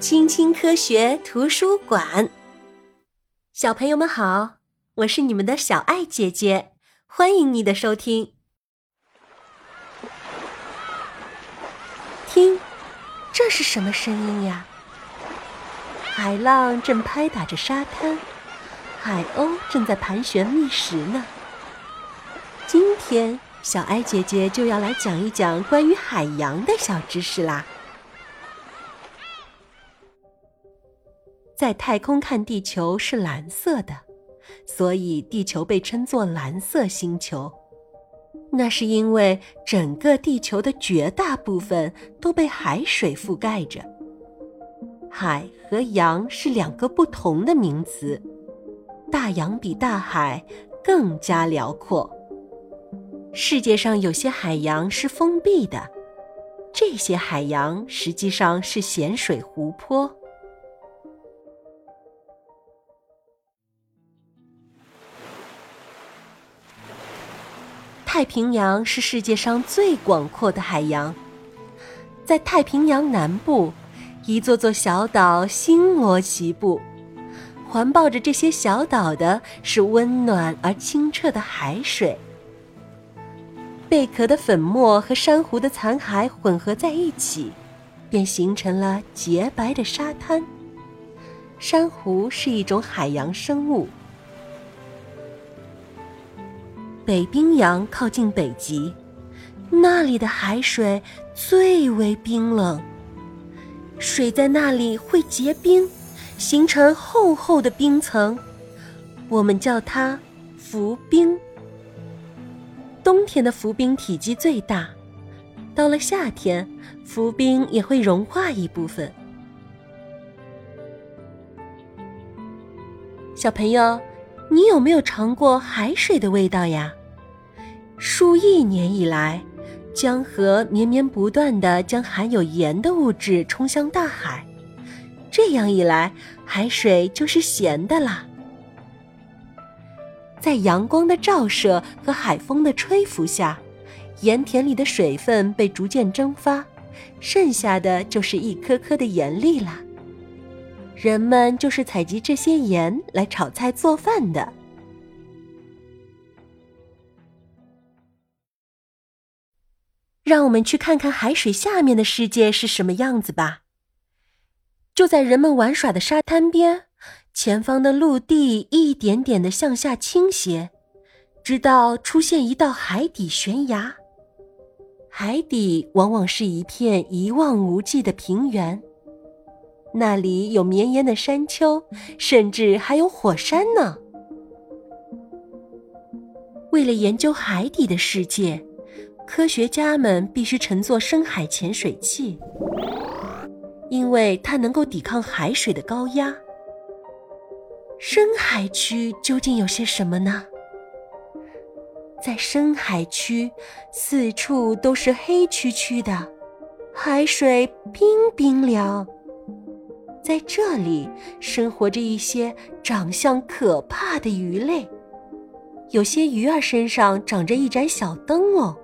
青青科学图书馆，小朋友们好，我是你们的小爱姐姐，欢迎你的收听。听，这是什么声音呀？海浪正拍打着沙滩，海鸥正在盘旋觅食呢。今天，小爱姐姐就要来讲一讲关于海洋的小知识啦。在太空看地球是蓝色的，所以地球被称作蓝色星球。那是因为整个地球的绝大部分都被海水覆盖着。海和洋是两个不同的名词，大洋比大海更加辽阔。世界上有些海洋是封闭的，这些海洋实际上是咸水湖泊。太平洋是世界上最广阔的海洋，在太平洋南部，一座座小岛星罗棋布，环抱着这些小岛的是温暖而清澈的海水。贝壳的粉末和珊瑚的残骸混合在一起，便形成了洁白的沙滩。珊瑚是一种海洋生物。北冰洋靠近北极，那里的海水最为冰冷，水在那里会结冰，形成厚厚的冰层，我们叫它浮冰。冬天的浮冰体积最大，到了夏天，浮冰也会融化一部分。小朋友，你有没有尝过海水的味道呀？数亿年以来，江河绵绵不断地将含有盐的物质冲向大海，这样一来，海水就是咸的啦。在阳光的照射和海风的吹拂下，盐田里的水分被逐渐蒸发，剩下的就是一颗颗的盐粒啦。人们就是采集这些盐来炒菜做饭的。让我们去看看海水下面的世界是什么样子吧。就在人们玩耍的沙滩边，前方的陆地一点点的向下倾斜，直到出现一道海底悬崖。海底往往是一片一望无际的平原，那里有绵延的山丘，甚至还有火山呢。为了研究海底的世界。科学家们必须乘坐深海潜水器，因为它能够抵抗海水的高压。深海区究竟有些什么呢？在深海区，四处都是黑黢黢的，海水冰冰凉。在这里生活着一些长相可怕的鱼类，有些鱼儿身上长着一盏小灯笼。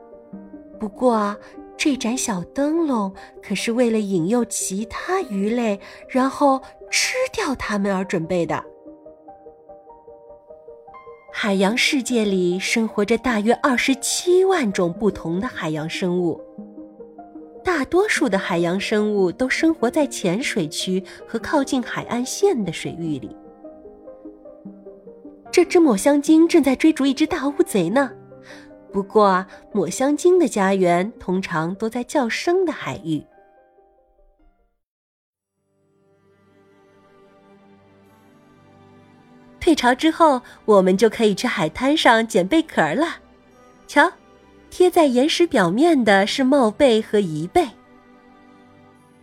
不过，这盏小灯笼可是为了引诱其他鱼类，然后吃掉它们而准备的。海洋世界里生活着大约二十七万种不同的海洋生物，大多数的海洋生物都生活在浅水区和靠近海岸线的水域里。这只抹香鲸正在追逐一只大乌贼呢。不过，抹香鲸的家园通常都在较深的海域。退潮之后，我们就可以去海滩上捡贝壳了。瞧，贴在岩石表面的是帽贝和贻贝。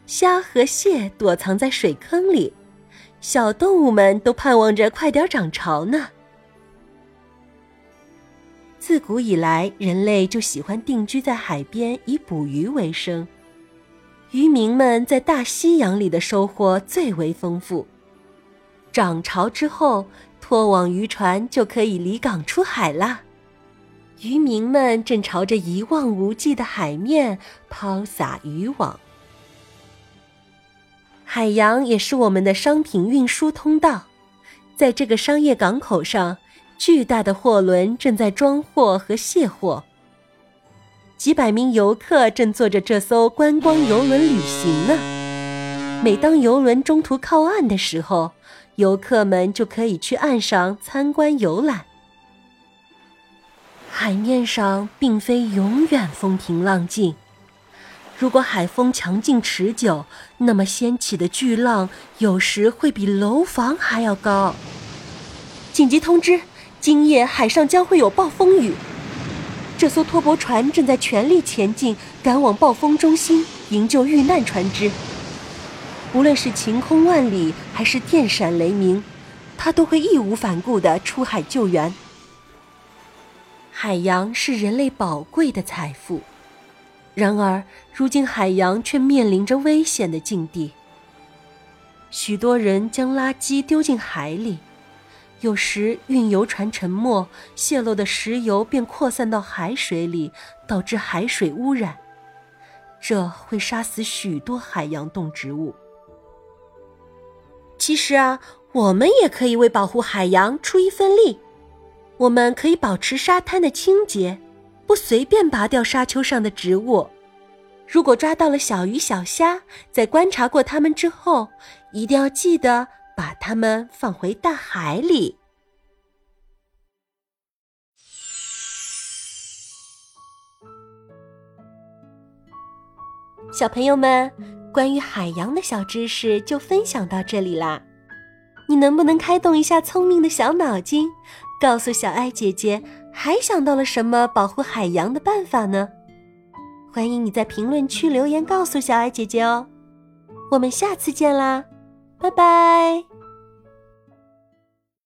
虾和蟹躲藏在水坑里，小动物们都盼望着快点涨潮呢。自古以来，人类就喜欢定居在海边，以捕鱼为生。渔民们在大西洋里的收获最为丰富。涨潮之后，拖网渔船就可以离港出海啦。渔民们正朝着一望无际的海面抛撒渔网。海洋也是我们的商品运输通道，在这个商业港口上，巨大的货轮正在装货和卸货。几百名游客正坐着这艘观光游轮旅行呢。每当游轮中途靠岸的时候，游客们就可以去岸上参观游览。海面上并非永远风平浪静。如果海风强劲持久，那么掀起的巨浪有时会比楼房还要高。紧急通知：今夜海上将会有暴风雨。这艘拖驳船正在全力前进，赶往暴风中心营救遇难船只。无论是晴空万里，还是电闪雷鸣，它都会义无反顾地出海救援。海洋是人类宝贵的财富。然而，如今海洋却面临着危险的境地。许多人将垃圾丢进海里，有时运油船沉没，泄漏的石油便扩散到海水里，导致海水污染。这会杀死许多海洋动植物。其实啊，我们也可以为保护海洋出一份力。我们可以保持沙滩的清洁。不随便拔掉沙丘上的植物。如果抓到了小鱼小虾，在观察过它们之后，一定要记得把它们放回大海里。小朋友们，关于海洋的小知识就分享到这里啦。你能不能开动一下聪明的小脑筋，告诉小爱姐姐？还想到了什么保护海洋的办法呢？欢迎你在评论区留言告诉小爱姐姐哦。我们下次见啦，拜拜。